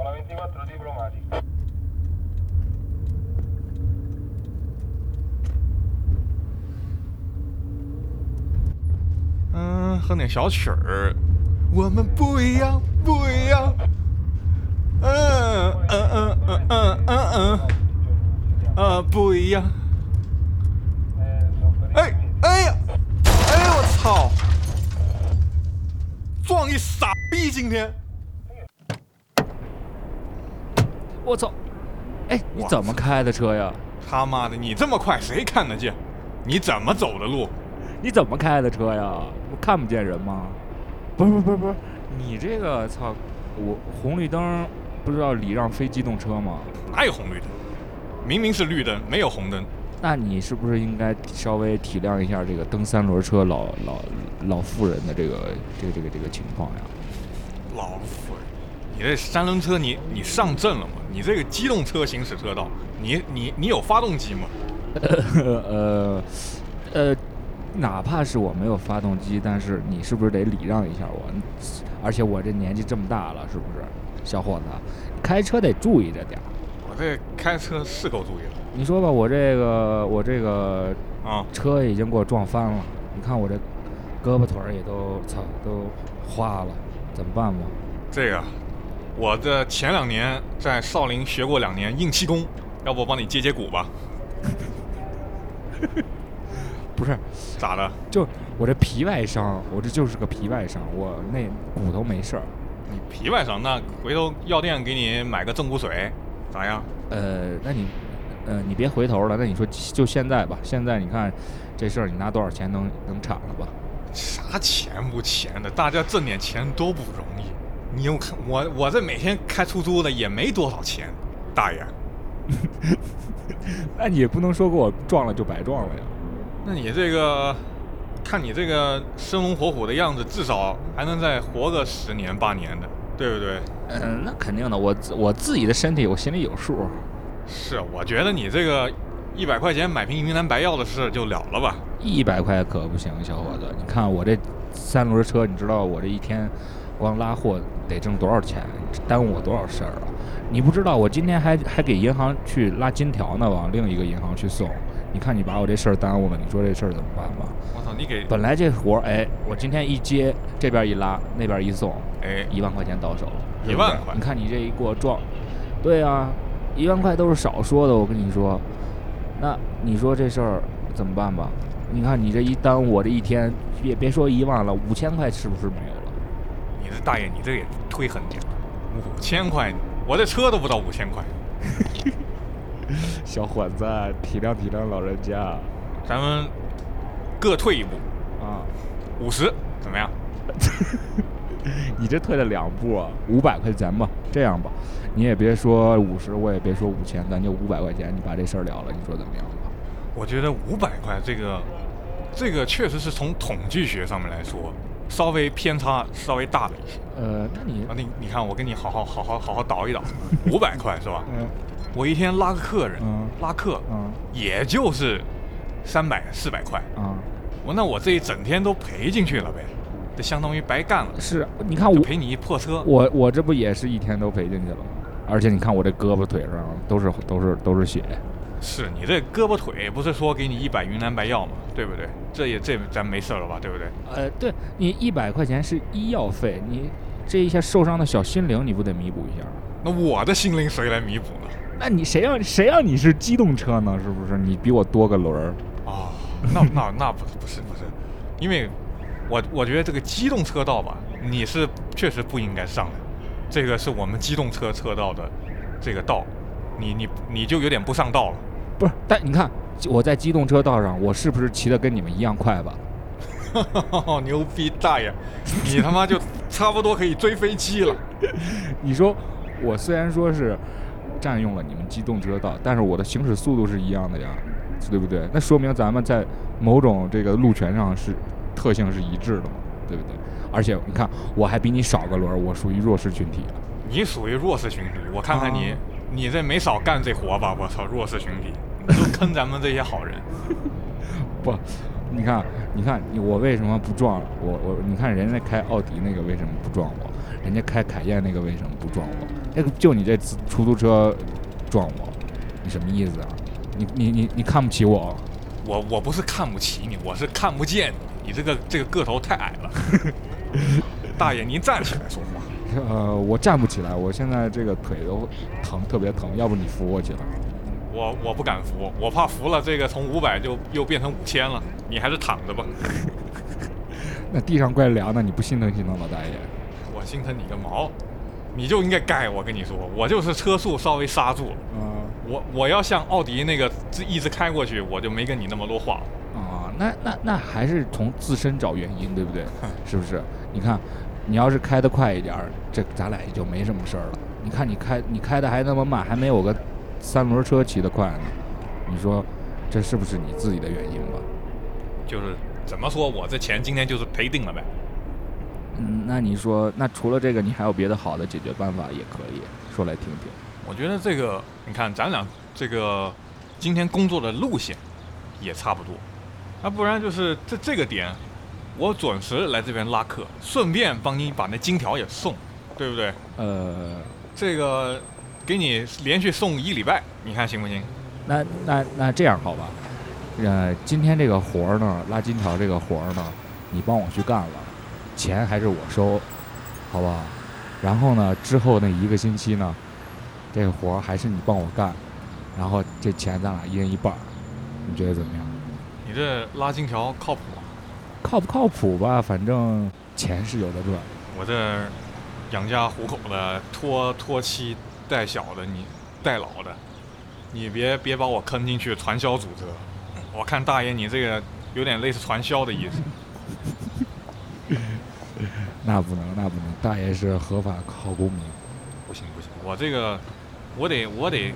Con la 24 diplomatica. 嗯，哼点小曲儿。我们不一样，不一样。嗯嗯嗯嗯嗯嗯嗯，啊，不一样。Eh, sono per i 哎呀哎呀，我操！撞一傻逼今天。我操！哎，你怎么开的车呀？他妈的，你这么快谁看得见？你怎么走的路？你怎么开的车呀？我看不见人吗？不是不是不是不是，你这个操，我红绿灯不知道礼让非机动车吗？哪有红绿灯？明明是绿灯，没有红灯。那你是不是应该稍微体谅一下这个蹬三轮车老老老妇人的这个这个这个这个情况呀？老妇人，你这三轮车你你上阵了吗？你这个机动车行驶车道，你你你有发动机吗？呃呃，哪怕是我没有发动机，但是你是不是得礼让一下我？而且我这年纪这么大了，是不是，小伙子，开车得注意着点儿。我这开车是够注意了你说吧，我这个我这个啊！车已经给我撞翻了，你看我这胳膊腿儿也都操都花了，怎么办吧？这个，我的前两年在少林学过两年硬气功，要不我帮你接接骨吧？不是，咋的？就我这皮外伤，我这就是个皮外伤，我那骨头没事儿。你皮外伤，那回头药店给你买个正骨水，咋样？呃，那你，呃，你别回头了，那你说就现在吧，现在你看这事儿，你拿多少钱能能铲了吧？啥钱不钱的，大家挣点钱多不容易。你又看我，我这每天开出租的也没多少钱，大爷。那你也不能说给我撞了就白撞了呀。那你这个，看你这个生龙活虎的样子，至少还能再活个十年八年的，对不对？嗯，那肯定的，我我自己的身体我心里有数。是，我觉得你这个一百块钱买瓶云南白药的事就了了吧。一百块可不行，小伙子，你看我这三轮车，你知道我这一天光拉货得挣多少钱，耽误我多少事儿啊？你不知道，我今天还还给银行去拉金条呢，往另一个银行去送。你看你把我这事儿耽误了，你说这事儿怎么办吧？我操，你给本来这活儿，哎，我今天一接，这边一拉，那边一送，哎一万块钱到手了，一万块你看你这一给我撞，对啊，一万块都是少说的，我跟你说。那你说这事儿怎么办吧？你看你这一耽误我这一天，别别说一万了，五千块是不是？你这大爷，你这也忒狠点了，五千块，我这车都不到五千块。小伙子，体谅体谅老人家咱们各退一步，啊！五十怎么样？你这退了两步啊，五百块钱吧。这样吧，你也别说五十，我也别说五千，咱就五百块钱，你把这事儿了了，你说怎么样吧？我觉得五百块这个，这个确实是从统计学上面来说，稍微偏差稍微大了一些。呃，那你啊，你你看，我跟你好好好好好好倒一倒，五百块是吧？嗯我一天拉个客人，嗯拉客，嗯也就是三百四百块，啊，我那我这一整天都赔进去了呗，这相当于白干了，是，你看我赔你一破车。我我这不也是一天都赔进去了吗？而且你看我这胳膊腿上都是都是都是血，是你这胳膊腿不是说给你一百云南白药吗？对不对？这也这咱没事儿了吧？对不对？呃，对你一百块钱是医药费，你这一下受伤的小心灵你不得弥补一下？那我的心灵谁来弥补呢？那你谁让谁让你是机动车呢？是不是？你比我多个轮儿，啊、那那那不不是不是，因为我我觉得这个机动车道吧，你是确实不应该上的，这个是我们机动车车道的这个道，你你你就有点不上道了。不是？但你看我在机动车道上，我是不是骑的跟你们一样快吧？牛逼大爷，你他妈就差不多可以追飞机了。你说我虽然说是占用了你们机动车道，但是我的行驶速度是一样的呀，对不对？那说明咱们在某种这个路权上是特性是一致的嘛，对不对？而且你看，我还比你少个轮儿，我属于弱势群体啊。你属于弱势群体，我看看你，啊你这没少干这活吧？我操，弱势群体，你 就坑咱们这些好人。不，你看，你看，你我为什么不撞我我？你看人家开奥迪那个为什么不撞我？人家开凯宴那个为什么不撞我？那个就你这出租车撞我，你什么意思啊？你你你你看不起我？我我不是看不起你，我是看不见你，你这个这个个头太矮了。大爷，您站起来说话。呃，我站不起来，我现在这个腿都疼，特别疼。要不你扶我起来？我我不敢扶，我怕扶了这个从五百就又变成五千了。你还是躺着吧。那地上怪凉的，你不心疼心疼老大爷？我心疼你个毛！你就应该该我跟你说，我就是车速稍微刹住了。嗯我我要像奥迪那个一直开过去，我就没跟你那么多话。啊，那那那还是从自身找原因，对不对？是不是？你看，你要是开得快一点儿，这咱俩也就没什么事儿了。你看你开你开的还那么慢，还没有个三轮车骑得快呢。你说这是不是你自己的原因吧？就是怎么说，我这钱今天就是赔定了呗。嗯，那你说，那除了这个，你还有别的好的解决办法也可以说来听听。我觉得这个，你看咱俩这个今天工作的路线也差不多，那不然就是这这个点，我准时来这边拉客，顺便帮你把那金条也送，对不对？呃，这个给你连续送一礼拜，你看行不行？那那那这样好吧？呃，今天这个活儿呢，拉金条这个活儿呢，你帮我去干了，钱还是我收，好不好？然后呢，之后那一个星期呢，这个活儿还是你帮我干，然后这钱咱俩一人一半儿，你觉得怎么样？你这拉金条靠谱吗？靠不靠谱吧？反正钱是有的赚。我这养家糊口的，拖拖妻带小的，你带老的，你别别把我坑进去传销组织了。我看大爷你这个有点类似传销的意思。那不能，那不能，大爷是合法好公民。不行不行，我这个我得我得，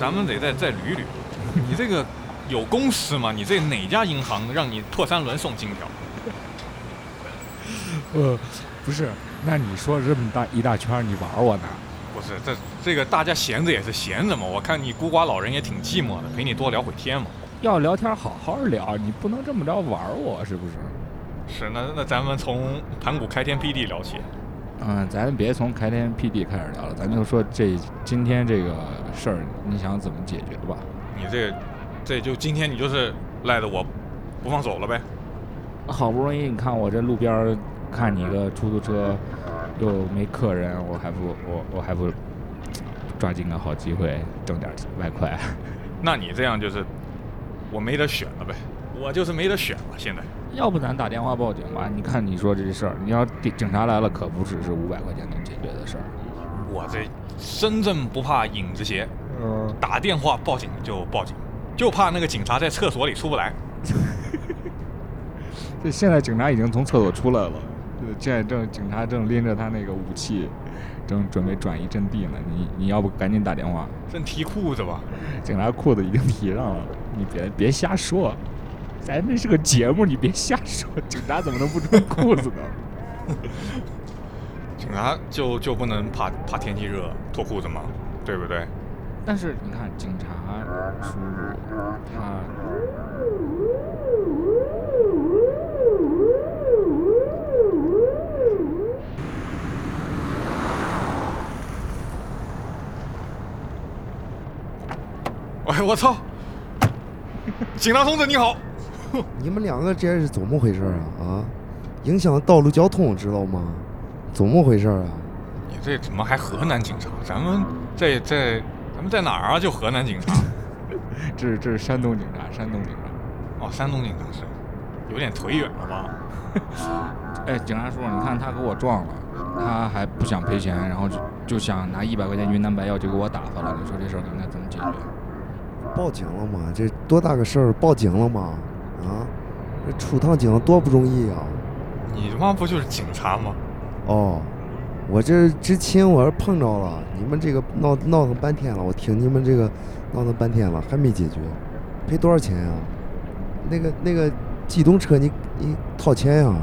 咱们得再再捋捋。你这个有公司吗？你这哪家银行让你拓三轮送金条？呃，不是，那你说这么大一大圈，你玩我呢？不是，这这个大家闲着也是闲着嘛。我看你孤寡老人也挺寂寞的，陪你多聊会天嘛。要聊天好好聊，你不能这么着玩我，是不是？是，那那咱们从盘古开天辟地聊起。嗯，咱别从开天辟地开始聊了，咱就说这今天这个事儿，你想怎么解决吧？你这这就今天你就是赖着我不放手了呗？好不容易你看我这路边儿看你个出租车又没客人，我还不我我还不抓紧个好机会挣点外快？那你这样就是我没得选了呗？我就是没得选了，现在。要不咱打电话报警吧？你看你说这事儿，你要警警察来了，可不只是五百块钱能解决的事儿。我这身正不怕影子斜，嗯，打电话报警就报警，就怕那个警察在厕所里出不来。这现在警察已经从厕所出来了，呃现在正警察正拎着他那个武器，正准备转移阵地呢。你你要不赶紧打电话？真提裤子吧？警察裤子已经提上了，你别别瞎说，咱这是个节目，你别瞎说。警察怎么能不穿裤子呢？警察就就不能怕怕天气热脱裤子吗？对不对？但是你看，警察叔叔他哎，我操！警察同志你好，你们两个这是怎么回事啊？啊，影响道路交通，知道吗？怎么回事啊？你这怎么还河南警察？咱们在在咱们在哪儿啊？就河南警察？这是这是山东警察，山东警察。哦，山东警察是，有点腿远了吧？哎，警察叔叔，你看他给我撞了，他还不想赔钱，然后就就想拿一百块钱云南白药就给我打发了。你说这事儿应该怎么解决？报警了吗？这多大个事儿，报警了吗？啊，这出趟警多不容易啊！你他妈不就是警察吗？哦，我这之前我是碰着了，你们这个闹闹腾半天了，我听你们这个闹腾半天了，还没解决，赔多少钱呀、那个那个机动车你你掏钱呀、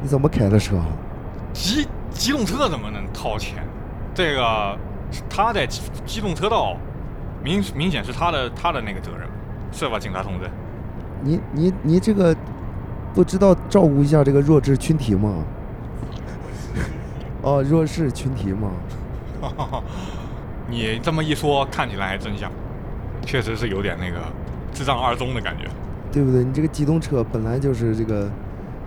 你怎么开的车？机机动车怎么能掏钱？这个他在机机动车道，明明显是他的他的那个责任，是吧，警察同志？你你你这个不知道照顾一下这个弱智群体吗？哦，弱势群体吗，你这么一说，看起来还真像，确实是有点那个智障二中的感觉。对不对？你这个机动车本来就是这个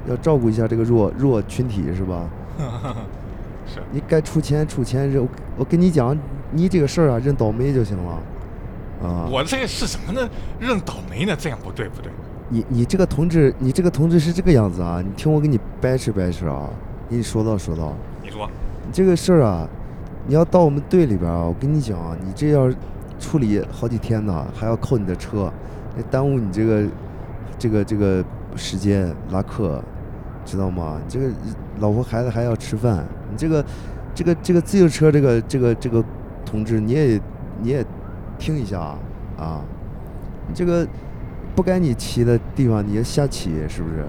要照顾一下这个弱弱群体是吧？是，你该出钱出钱，认我跟你讲，你这个事儿啊，认倒霉就行了。啊，我这是什么呢？认倒霉呢？这样不对不对。你你这个同志，你这个同志是这个样子啊！你听我给你掰扯掰扯啊，给你说道说道。你说，你这个事儿啊，你要到我们队里边啊，我跟你讲啊，你这要处理好几天呢，还要扣你的车，那耽误你这个这个这个时间拉客，知道吗？这个老婆孩子还要吃饭，你这个这个这个自行车这个这个这个同志，你也你也听一下啊啊，你这个不该你骑的地方你也瞎骑，是不是？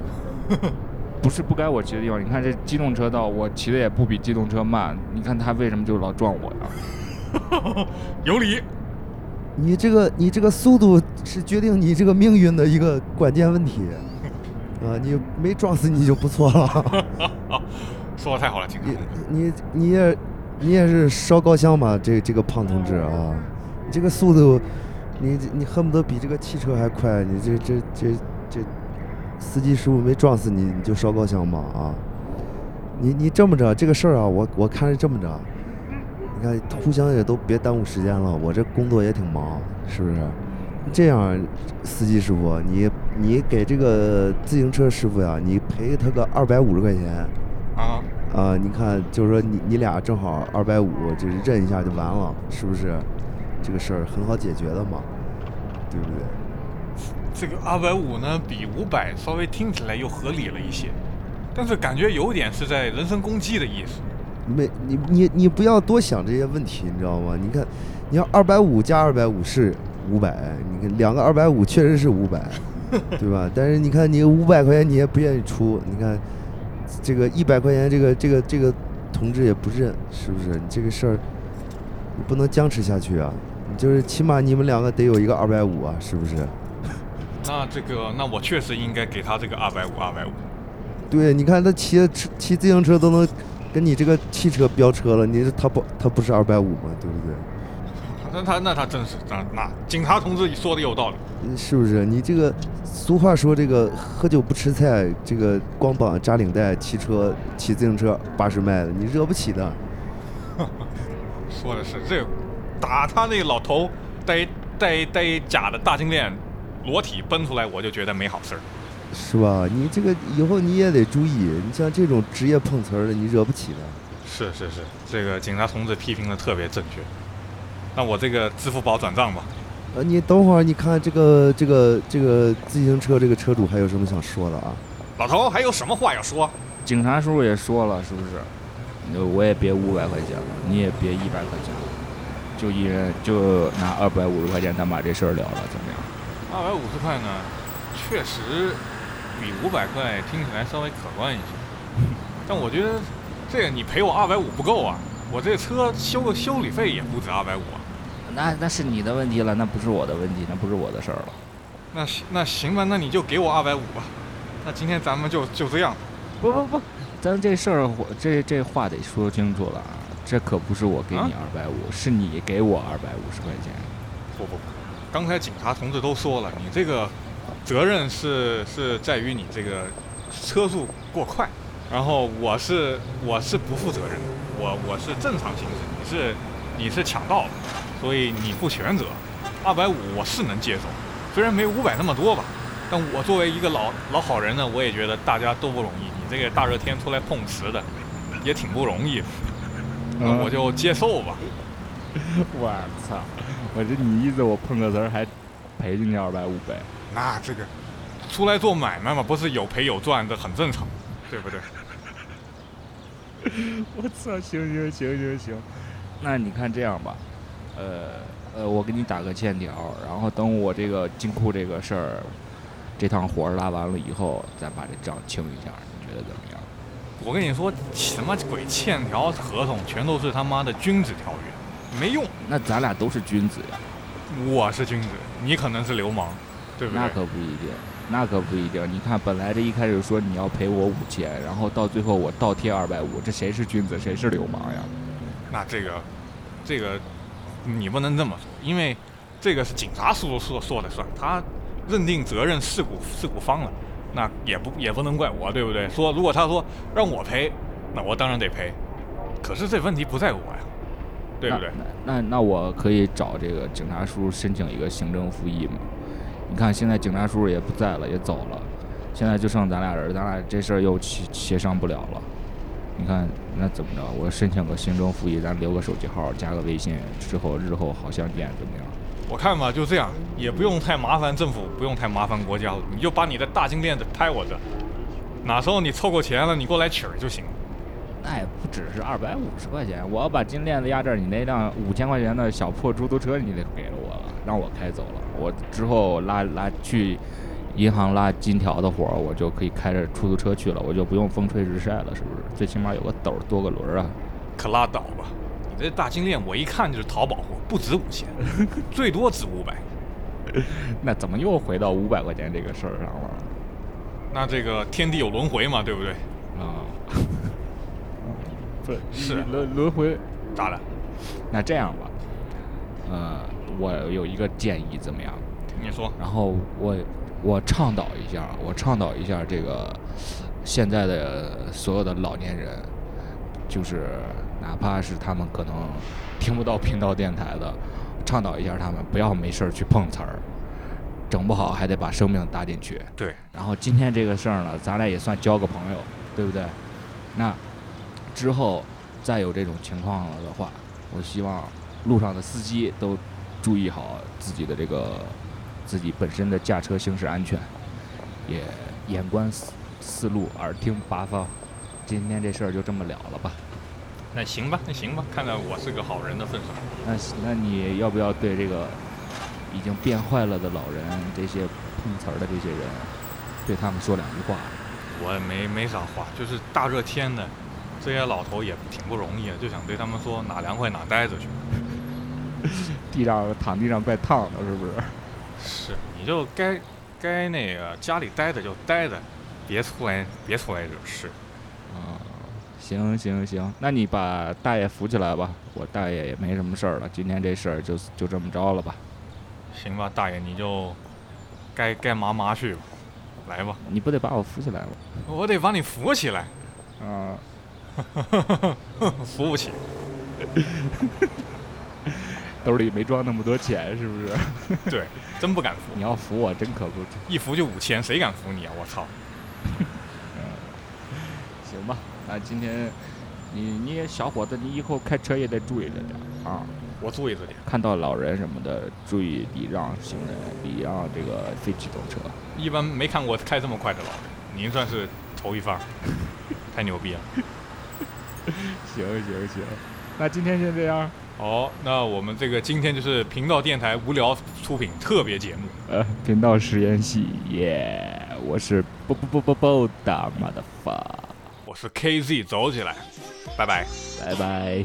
不是不该我骑的地方，你看这机动车道，我骑的也不比机动车慢，你看他为什么就老撞我呀？有理。你这个你这个速度是决定你这个命运的一个关键问题，啊，你没撞死你就不错了。说的太好了。你你也你也是烧高香吧？这这个胖同志啊，你这个速度，你你恨不得比这个汽车还快。你这这这这司机师傅没撞死你，你就烧高香吧？啊，你你这么着这个事儿啊，我我看是这么着，你看互相也都别耽误时间了，我这工作也挺忙，是不是？这样，司机师傅，你你给这个自行车师傅呀，你赔他个二百五十块钱。啊，啊，你看，就是说你你俩正好二百五，就是认一下就完了，是不是？这个事儿很好解决的嘛，对不对？这个二百五呢，比五百稍微听起来又合理了一些，但是感觉有点是在人身攻击的意思。没你你你不要多想这些问题，你知道吗？你看，你要二百五加二百五是五百，你看两个二百五确实是五百，对吧？但是你看你五百块钱你也不愿意出，你看这个一百块钱这个这个这个同志也不认，是不是？你这个事儿你不能僵持下去啊！你就是起码你们两个得有一个二百五啊，是不是？那这个，那我确实应该给他这个二百五，二百五。对，你看他骑车骑自行车都能跟你这个汽车飙车了，你他不他不是二百五吗？对不对？那他那他真是，那那警察同志说的有道理。嗯是不是？你这个俗话说这个喝酒不吃菜，这个光膀扎领带，骑车骑自行车八十迈的，你惹不起的。说的是这个，打他那个老头带带带假的大金链，裸体奔出来，我就觉得没好事儿。是吧？你这个以后你也得注意，你像这种职业碰瓷儿的，你惹不起的。是是是，这个警察同志批评的特别正确。那我这个支付宝转账吧。呃，你等会儿，你看这个这个这个自行车这个车主还有什么想说的啊？老头还有什么话要说？警察叔叔也说了，是不是？呃我也别五百块钱了，你也别一百块钱了，就一人就拿二百五十块钱，咱把这事儿了了，怎么样？二百五十块呢，确实比五百块听起来稍微可观一些。但我觉得这个你赔我二百五不够啊，我这车修个修理费也不止二百五啊。那那是你的问题了，那不是我的问题，那不是我的事儿了。那行那行吧，那你就给我二百五吧。那今天咱们就就这样。不不不，咱这事儿我这这话得说清楚了啊，这可不是我给你啊二百五，是你给我二百五十块钱。不不不，刚才警察同志都说了，你这个责任是是在于你这个车速过快，然后我是我是不负责任的，我我是正常行驶，你是你是抢道，所以你负全责。二百五我是能接受，虽然没五百那么多吧，但我作为一个老老好人呢，我也觉得大家都不容易。你这个大热天出来碰瓷的，也挺不容易的，那我就接受吧。我操！我这你意思我碰个瓷儿还赔进去二百五呗？那这个出来做买卖嘛，不是有赔有赚，这很正常，对不对？我操！行行行行行，那你看这样吧，呃呃，我给你打个欠条，然后等我这个金库这个事儿，这趟活儿拉完了以后，再把这账清一下，你觉得怎么样？我跟你说，什么鬼欠条合同，全都是他妈的君子条约，没用。那咱俩都是君子呀，我是君子，你可能是流氓，对不对？那可不一定。那可不一定。你看，本来这一开始说你要赔我五千，然后到最后我倒贴二百五，这谁是君子，谁是流氓呀？那这个，这个你不能这么说，因为这个是警察叔叔说说了算，他认定责任事故事故方了，那也不也不能怪我，对不对？说如果他说让我赔，那我当然得赔，可是这问题不在我呀，对不对？那那我可以找这个警察叔叔申请一个行政复议吗？你看现在警察叔叔也不在了，也走了，现在就剩咱俩人，咱俩这事儿又协协商不了了。你看那怎么着？我申请个行政复议，咱留个手机号，加个微信，之后日后好相见，怎么样？我看吧，就这样，也不用太麻烦政府，不用太麻烦国家了，你就把你的大金链子拍我这，哪时候你凑够钱了，你过来取儿就行。那也不只是二百五十块钱，我要把金链子压这儿，你那辆五千块钱的小破出租车你得给了我了，让我开走了，我之后拉拉去银行拉金条的活儿，我就可以开着出租车去了，我就不用风吹日晒了，是不是？最起码有个斗儿多个轮儿啊。可拉倒吧，你这大金链我一看就是淘宝货，不值五千，最多值五百。那怎么又回到五百块钱这个事儿上了？那这个天地有轮回嘛，对不对？啊，不是轮轮回。咋了？那这样吧，呃，我有一个建议，怎么样？你说，然后我我倡导一下，我倡导一下这个现在的所有的老年人，就是哪怕是他们可能听不到频道电台的，倡导一下他们不要没事儿去碰瓷儿，整不好还得把生命搭进去。对，然后今天这个事儿呢，咱俩也算交个朋友，对不对？那之后再有这种情况了的话，我希望路上的司机都注意好自己的这个自己本身的驾车行驶安全，也眼观四四路，耳听八方。今天这事儿就这么了了吧？那行吧，那行吧，看在我是个好人的份上，那那你要不要对这个已经变坏了的老人，这些碰瓷儿的这些人，对他们说两句话？我也没没啥话，就是大热天的，这些老头也挺不容易的，就想对他们说哪凉快哪待着去。地上躺地上怪烫的，是不是？是，你就该该那个家里待着就待着，别出来别出来惹事。啊，行行行，那你把大爷扶起来吧，我大爷也没什么事儿了，今天这事儿就就这么着了吧。行吧，大爷你就该该麻麻去吧，来吧，你不得把我扶起来吗？我得把你扶起来，啊，扶不起。兜里没装那么多钱，是不是？对，真不敢扶，你要扶我，真可不。一扶就五千，谁敢扶你啊？我操！那今天你你也小伙子，你以后开车也得注意着点啊。我注意着点。看到老人什么的，注意礼让行人，礼让这个非机动车。一般没看过开这么快的老人，您算是头一番，太牛逼了。行行行，那今天先这样。好，那我们这个今天就是频道电台无聊出品特别节目。呃，频道实验系，耶！我是不不不不不的妈的发，我是 KZ，走起来，拜拜。拜拜。